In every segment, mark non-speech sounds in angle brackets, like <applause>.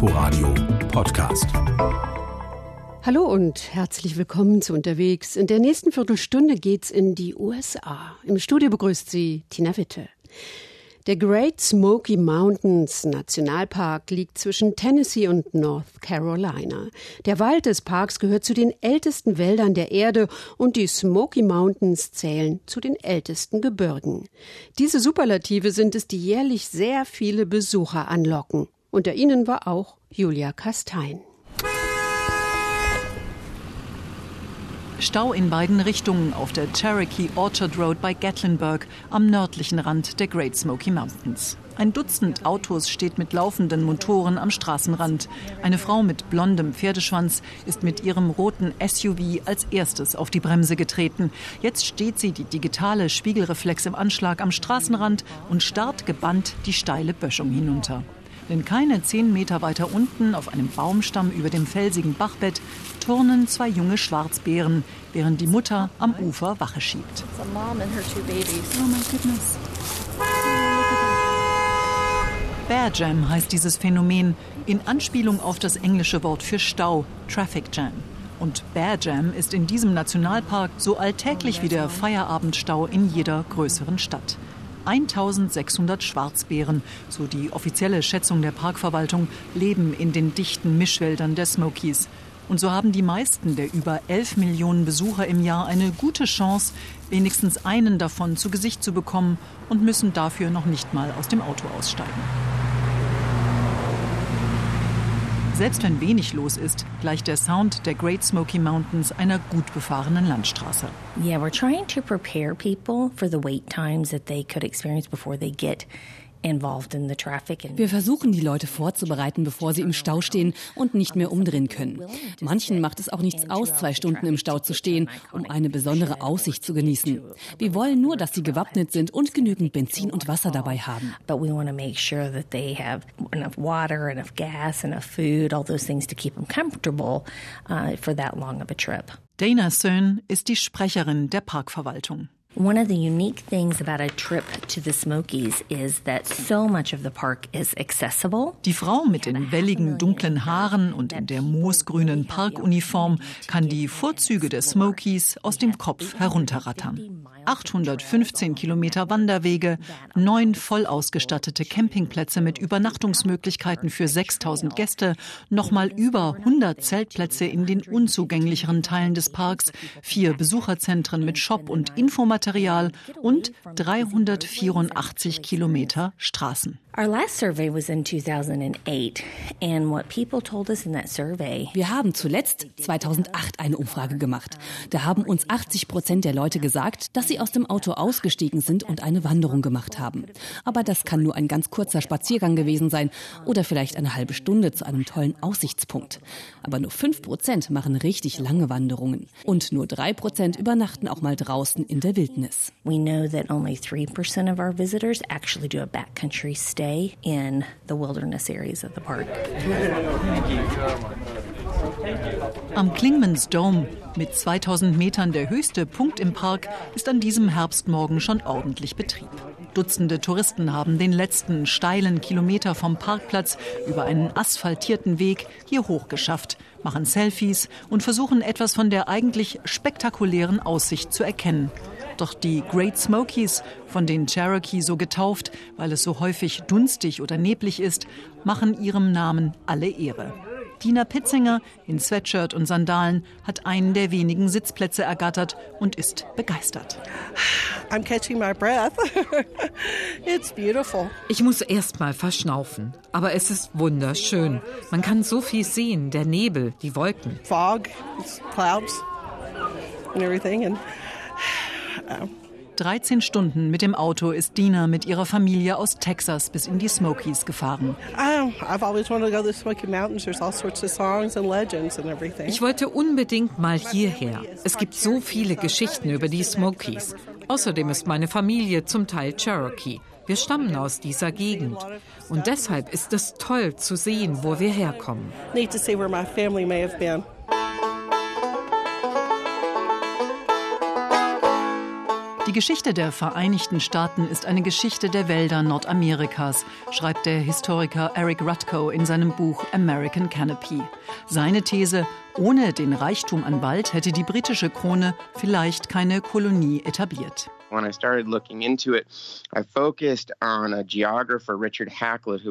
Inforadio Podcast. Hallo und herzlich willkommen zu Unterwegs. In der nächsten Viertelstunde geht's in die USA. Im Studio begrüßt sie Tina Witte. Der Great Smoky Mountains Nationalpark liegt zwischen Tennessee und North Carolina. Der Wald des Parks gehört zu den ältesten Wäldern der Erde und die Smoky Mountains zählen zu den ältesten Gebirgen. Diese Superlative sind es, die jährlich sehr viele Besucher anlocken. Unter ihnen war auch Julia Kastein. Stau in beiden Richtungen auf der Cherokee Orchard Road bei Gatlinburg am nördlichen Rand der Great Smoky Mountains. Ein Dutzend Autos steht mit laufenden Motoren am Straßenrand. Eine Frau mit blondem Pferdeschwanz ist mit ihrem roten SUV als erstes auf die Bremse getreten. Jetzt steht sie, die digitale Spiegelreflex im Anschlag am Straßenrand und starrt gebannt die steile Böschung hinunter. Denn keine zehn Meter weiter unten, auf einem Baumstamm über dem felsigen Bachbett, turnen zwei junge Schwarzbären, während die Mutter am Ufer Wache schiebt. Oh. Bear Jam heißt dieses Phänomen in Anspielung auf das englische Wort für Stau, Traffic Jam. Und Bear Jam ist in diesem Nationalpark so alltäglich wie der Feierabendstau in jeder größeren Stadt. 1600 Schwarzbären, so die offizielle Schätzung der Parkverwaltung, leben in den dichten Mischwäldern der Smokies. Und so haben die meisten der über 11 Millionen Besucher im Jahr eine gute Chance, wenigstens einen davon zu Gesicht zu bekommen und müssen dafür noch nicht mal aus dem Auto aussteigen. Selbst wenn wenig los ist, gleicht der Sound der Great Smoky Mountains einer gut befahrenen Landstraße. Yeah, we're trying to prepare people for the wait times that they could experience before they get wir versuchen, die Leute vorzubereiten, bevor sie im Stau stehen und nicht mehr umdrehen können. Manchen macht es auch nichts aus, zwei Stunden im Stau zu stehen, um eine besondere Aussicht zu genießen. Wir wollen nur, dass sie gewappnet sind und genügend Benzin und Wasser dabei haben. But we want to make sure that they have enough water, enough gas, enough food, all those things to keep them comfortable uh, for that long of a trip. Dana Sohn ist die Sprecherin der Parkverwaltung. One of the unique things about a trip to the Smokies is that so much of the park is accessible. Die Frau mit den welligen dunklen Haaren und in der moosgrünen Parkuniform kann die Vorzüge der Smokies aus dem Kopf herunterrattern. 815 Kilometer Wanderwege, neun voll ausgestattete Campingplätze mit Übernachtungsmöglichkeiten für 6000 Gäste, nochmal über 100 Zeltplätze in den unzugänglicheren Teilen des Parks, vier Besucherzentren mit Shop und Infomaterial und 384 Kilometer Straßen. Our last survey was in 2008 and what people told us in that survey. Wir haben zuletzt 2008 eine Umfrage gemacht. Da haben uns 80 Prozent der Leute gesagt, dass sie aus dem Auto ausgestiegen sind und eine Wanderung gemacht haben. Aber das kann nur ein ganz kurzer Spaziergang gewesen sein oder vielleicht eine halbe Stunde zu einem tollen Aussichtspunkt. Aber nur 5 Prozent machen richtig lange Wanderungen und nur 3 Prozent übernachten auch mal draußen in der Wildnis. We know that only 3% of our visitors actually do a backcountry stay stay in the wilderness areas of the park. Am Klingmans Dome mit 2000 Metern der höchste Punkt im Park ist an diesem Herbstmorgen schon ordentlich Betrieb. Dutzende Touristen haben den letzten steilen Kilometer vom Parkplatz über einen asphaltierten Weg hier hochgeschafft, machen Selfies und versuchen etwas von der eigentlich spektakulären Aussicht zu erkennen. Doch die Great Smokies, von den Cherokee so getauft, weil es so häufig dunstig oder neblig ist, machen ihrem Namen alle Ehre. Dina Pitzinger in Sweatshirt und Sandalen hat einen der wenigen Sitzplätze ergattert und ist begeistert. I'm catching my breath. <laughs> It's beautiful. Ich muss erst mal verschnaufen, aber es ist wunderschön. Man kann so viel sehen, der Nebel, die Wolken. Fog, clouds and everything and 13 Stunden mit dem Auto ist Dina mit ihrer Familie aus Texas bis in die Smokies gefahren. Ich wollte unbedingt mal hierher. Es gibt so viele Geschichten über die Smokies. Außerdem ist meine Familie zum Teil Cherokee. Wir stammen aus dieser Gegend. Und deshalb ist es toll zu sehen, wo wir herkommen. Need to see where my family may have been. Die Geschichte der Vereinigten Staaten ist eine Geschichte der Wälder Nordamerikas, schreibt der Historiker Eric Rutko in seinem Buch American Canopy. Seine These, ohne den Reichtum an Wald hätte die britische Krone vielleicht keine Kolonie etabliert.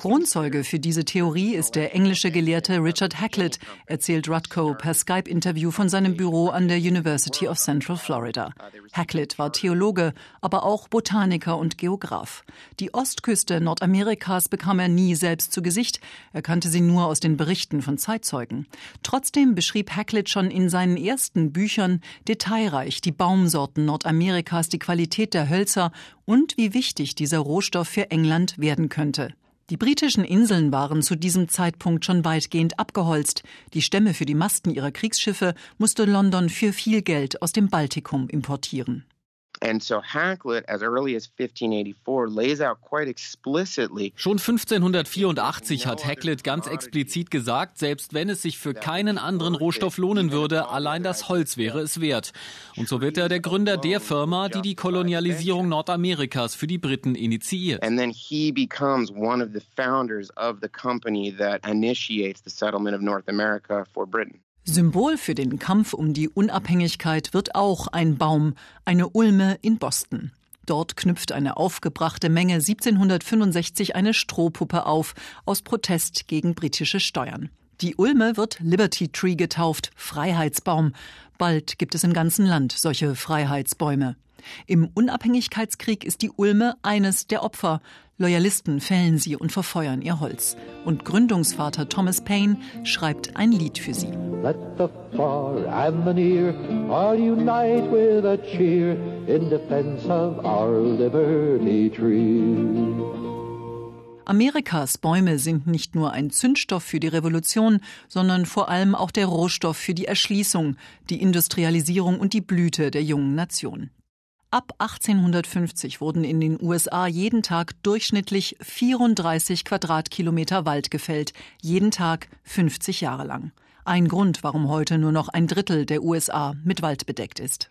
Kronzeuge für diese Theorie ist der englische Gelehrte Richard Haklett, erzählt Rutko per Skype-Interview von seinem Büro an der University of Central Florida. Haklett war Theologe, aber auch Botaniker und Geograf. Die Ostküste Nordamerikas bekam er nie selbst zu Gesicht, er kannte sie nur aus den Berichten von Zeitzeugen. Trotzdem beschrieb Haklett schon in seinen ersten Büchern detailreich die Baumsorten Nordamerikas, die Qualität Qualität der Hölzer und wie wichtig dieser Rohstoff für England werden könnte. Die britischen Inseln waren zu diesem Zeitpunkt schon weitgehend abgeholzt. Die Stämme für die Masten ihrer Kriegsschiffe musste London für viel Geld aus dem Baltikum importieren. And so Hakluyt, as early as 1584, lays out quite explicitly. Schon 1584 hat Hakluyt ganz explizit gesagt, selbst wenn es sich für keinen anderen Rohstoff lohnen würde, allein das Holz wäre es wert. Und so wird er der Gründer der Firma, die die Kolonialisierung Nordamerikas für die Briten initiiert. And then he becomes one of the founders of the company that initiates the settlement of North America for Britain. Symbol für den Kampf um die Unabhängigkeit wird auch ein Baum, eine Ulme in Boston. Dort knüpft eine aufgebrachte Menge 1765 eine Strohpuppe auf, aus Protest gegen britische Steuern. Die Ulme wird Liberty Tree getauft, Freiheitsbaum. Bald gibt es im ganzen Land solche Freiheitsbäume. Im Unabhängigkeitskrieg ist die Ulme eines der Opfer. Loyalisten fällen sie und verfeuern ihr Holz. Und Gründungsvater Thomas Paine schreibt ein Lied für sie. Let the far and the near all unite with a cheer in defense of our liberty tree. Amerikas Bäume sind nicht nur ein Zündstoff für die Revolution, sondern vor allem auch der Rohstoff für die Erschließung, die Industrialisierung und die Blüte der jungen Nation. Ab 1850 wurden in den USA jeden Tag durchschnittlich 34 Quadratkilometer Wald gefällt, jeden Tag 50 Jahre lang. Ein Grund, warum heute nur noch ein Drittel der USA mit Wald bedeckt ist.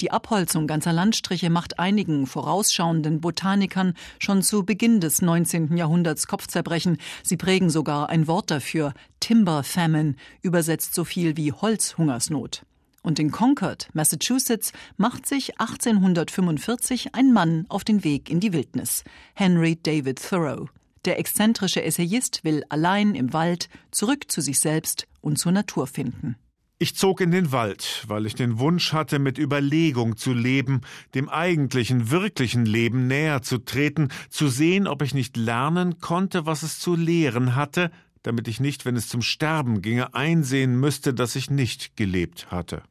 Die Abholzung ganzer Landstriche macht einigen vorausschauenden Botanikern schon zu Beginn des 19. Jahrhunderts Kopfzerbrechen. Sie prägen sogar ein Wort dafür, Timber Famine, übersetzt so viel wie Holzhungersnot. Und in Concord, Massachusetts, macht sich 1845 ein Mann auf den Weg in die Wildnis, Henry David Thoreau. Der exzentrische Essayist will allein im Wald zurück zu sich selbst und zur Natur finden. Ich zog in den Wald, weil ich den Wunsch hatte, mit Überlegung zu leben, dem eigentlichen, wirklichen Leben näher zu treten, zu sehen, ob ich nicht lernen konnte, was es zu lehren hatte, damit ich nicht, wenn es zum Sterben ginge, einsehen müsste, dass ich nicht gelebt hatte.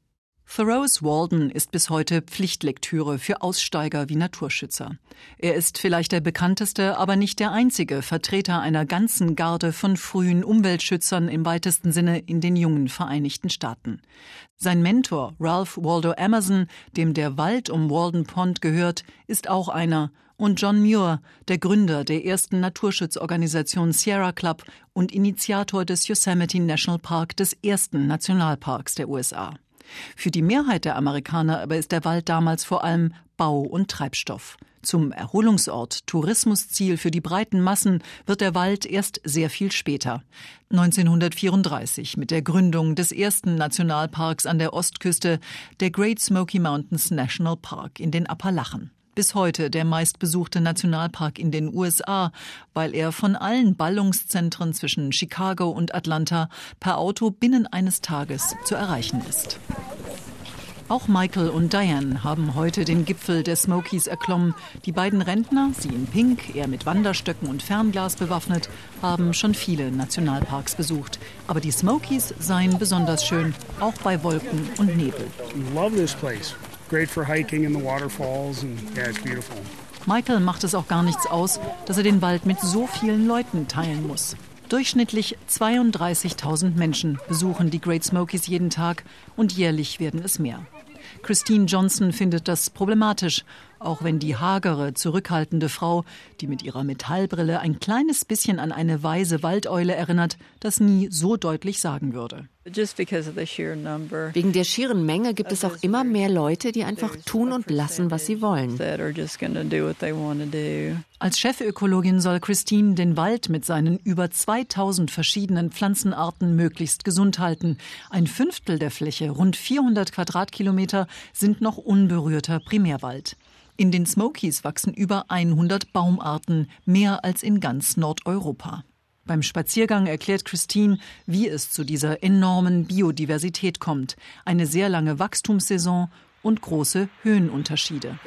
Thoreaus Walden ist bis heute Pflichtlektüre für Aussteiger wie Naturschützer. Er ist vielleicht der bekannteste, aber nicht der einzige Vertreter einer ganzen Garde von frühen Umweltschützern im weitesten Sinne in den jungen Vereinigten Staaten. Sein Mentor Ralph Waldo Emerson, dem der Wald um Walden Pond gehört, ist auch einer, und John Muir, der Gründer der ersten Naturschutzorganisation Sierra Club und Initiator des Yosemite National Park, des ersten Nationalparks der USA. Für die Mehrheit der Amerikaner aber ist der Wald damals vor allem Bau und Treibstoff. Zum Erholungsort, Tourismusziel für die breiten Massen wird der Wald erst sehr viel später. 1934 mit der Gründung des ersten Nationalparks an der Ostküste, der Great Smoky Mountains National Park in den Appalachen bis heute der meistbesuchte Nationalpark in den USA, weil er von allen Ballungszentren zwischen Chicago und Atlanta per Auto binnen eines Tages zu erreichen ist. Auch Michael und Diane haben heute den Gipfel der Smokies erklommen. Die beiden Rentner, sie in Pink, er mit Wanderstöcken und Fernglas bewaffnet, haben schon viele Nationalparks besucht. Aber die Smokies seien besonders schön, auch bei Wolken und Nebel. Love this place great for hiking in the waterfalls and yeah, it's beautiful. Michael macht es auch gar nichts aus, dass er den Wald mit so vielen Leuten teilen muss. Durchschnittlich 32.000 Menschen besuchen die Great Smokies jeden Tag und jährlich werden es mehr. Christine Johnson findet das problematisch. Auch wenn die hagere, zurückhaltende Frau, die mit ihrer Metallbrille ein kleines bisschen an eine weise Waldeule erinnert, das nie so deutlich sagen würde. Wegen der schieren Menge gibt es auch immer mehr Leute, die einfach tun und lassen, was sie wollen. Als Chefökologin soll Christine den Wald mit seinen über 2000 verschiedenen Pflanzenarten möglichst gesund halten. Ein Fünftel der Fläche, rund 400 Quadratkilometer, sind noch unberührter Primärwald. In den Smokies wachsen über 100 Baumarten, mehr als in ganz Nordeuropa. Beim Spaziergang erklärt Christine, wie es zu dieser enormen Biodiversität kommt. Eine sehr lange Wachstumssaison und große Höhenunterschiede.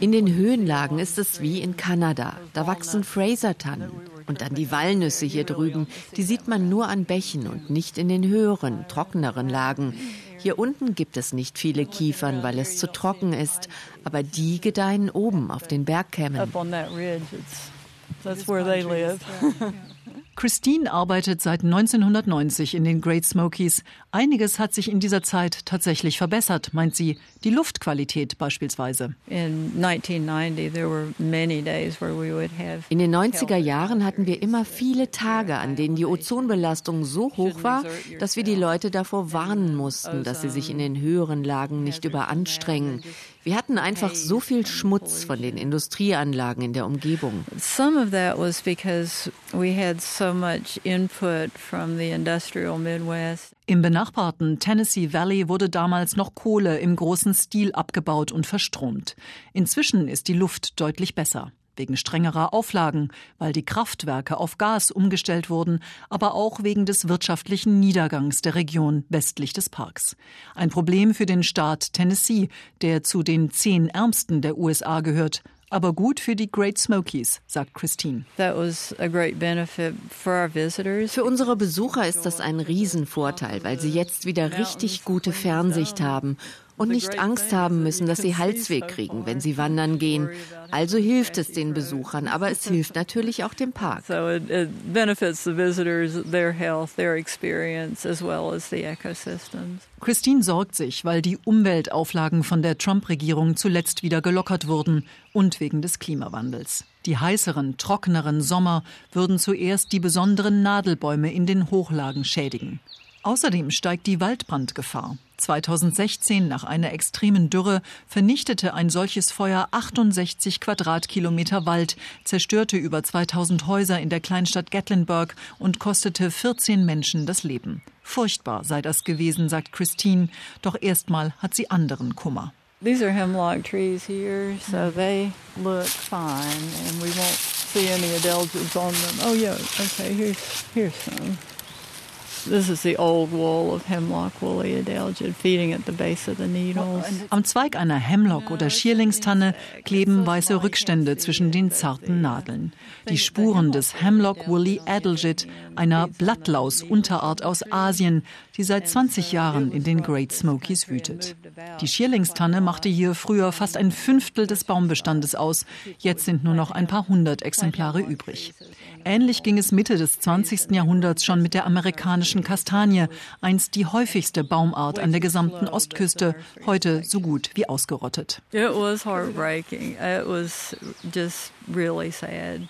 In den Höhenlagen ist es wie in Kanada. Da wachsen Fraser-Tannen. Und dann die Walnüsse hier drüben, die sieht man nur an Bächen und nicht in den höheren, trockeneren Lagen. Hier unten gibt es nicht viele Kiefern, weil es zu trocken ist, aber die gedeihen oben auf den Bergkämmen. <laughs> Christine arbeitet seit 1990 in den Great Smokies. Einiges hat sich in dieser Zeit tatsächlich verbessert, meint sie. Die Luftqualität beispielsweise. In den 90er Jahren hatten wir immer viele Tage, an denen die Ozonbelastung so hoch war, dass wir die Leute davor warnen mussten, dass sie sich in den höheren Lagen nicht überanstrengen. Wir hatten einfach so viel Schmutz von den Industrieanlagen in der Umgebung. Some of that was because we had so much input from the industrial Midwest. Im benachbarten Tennessee Valley wurde damals noch Kohle im großen Stil abgebaut und verstromt. Inzwischen ist die Luft deutlich besser wegen strengerer Auflagen, weil die Kraftwerke auf Gas umgestellt wurden, aber auch wegen des wirtschaftlichen Niedergangs der Region westlich des Parks. Ein Problem für den Staat Tennessee, der zu den zehn ärmsten der USA gehört, aber gut für die Great Smokies, sagt Christine. Für unsere Besucher ist das ein Riesenvorteil, weil sie jetzt wieder richtig gute Fernsicht haben und nicht Angst haben müssen, dass sie Halsweh kriegen, wenn sie wandern gehen. Also hilft es den Besuchern, aber es hilft natürlich auch dem Park. Christine sorgt sich, weil die Umweltauflagen von der Trump-Regierung zuletzt wieder gelockert wurden und wegen des Klimawandels. Die heißeren, trockeneren Sommer würden zuerst die besonderen Nadelbäume in den Hochlagen schädigen. Außerdem steigt die Waldbrandgefahr. 2016 nach einer extremen Dürre vernichtete ein solches Feuer 68 Quadratkilometer Wald, zerstörte über 2000 Häuser in der Kleinstadt Gatlinburg und kostete 14 Menschen das Leben. Furchtbar sei das gewesen, sagt Christine, doch erstmal hat sie anderen Kummer. These are hemlock trees here, so they look fine and we won't see any adelgids on them. Oh yeah, okay, here's here's some. Am Zweig einer Hemlock- oder Schierlingstanne kleben weiße Rückstände zwischen den zarten Nadeln. Die Spuren des Hemlock woolly adelgid, einer Blattlaus-Unterart aus Asien, die seit 20 Jahren in den Great Smokies wütet. Die Schierlingstanne machte hier früher fast ein Fünftel des Baumbestandes aus. Jetzt sind nur noch ein paar hundert Exemplare übrig. Ähnlich ging es Mitte des 20. Jahrhunderts schon mit der amerikanischen Kastanie, einst die häufigste Baumart an der gesamten Ostküste, heute so gut wie ausgerottet.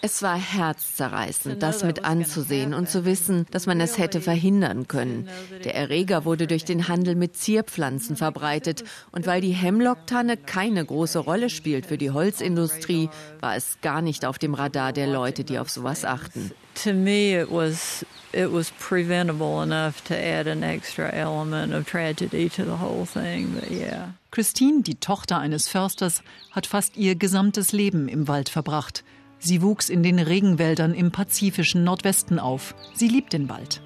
Es war herzzerreißend, das mit anzusehen und zu wissen, dass man es hätte verhindern können. Der Erreger wurde durch den Handel mit Zierpflanzen verbreitet und weil die Hemlocktanne keine große Rolle spielt für die Holzindustrie, war es gar nicht auf dem Radar der Leute, die auf sowas achten. To me it was it was preventable enough to add an extra element of tragedy to the whole thing, but yeah. Christine, die Tochter eines Försters, hat fast ihr gesamtes Leben im Wald verbracht. Sie wuchs in den Regenwäldern im pazifischen Nordwesten auf. Sie liebt den Wald.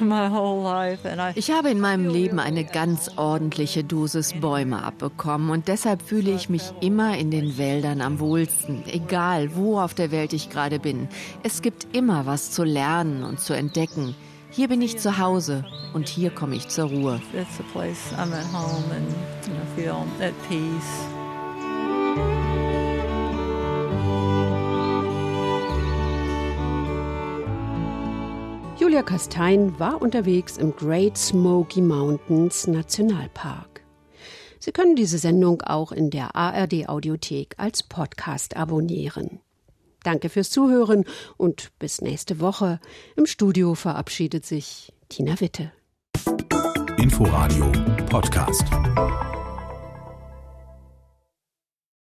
<laughs> Ich habe in meinem Leben eine ganz ordentliche Dosis Bäume abbekommen und deshalb fühle ich mich immer in den Wäldern am wohlsten, egal wo auf der Welt ich gerade bin. Es gibt immer was zu lernen und zu entdecken. Hier bin ich zu Hause und hier komme ich zur Ruhe. That's the place I'm at home and you know, feel at peace. Julia Kastein war unterwegs im Great Smoky Mountains Nationalpark. Sie können diese Sendung auch in der ARD Audiothek als Podcast abonnieren. Danke fürs Zuhören und bis nächste Woche. Im Studio verabschiedet sich Tina Witte. Inforadio Podcast.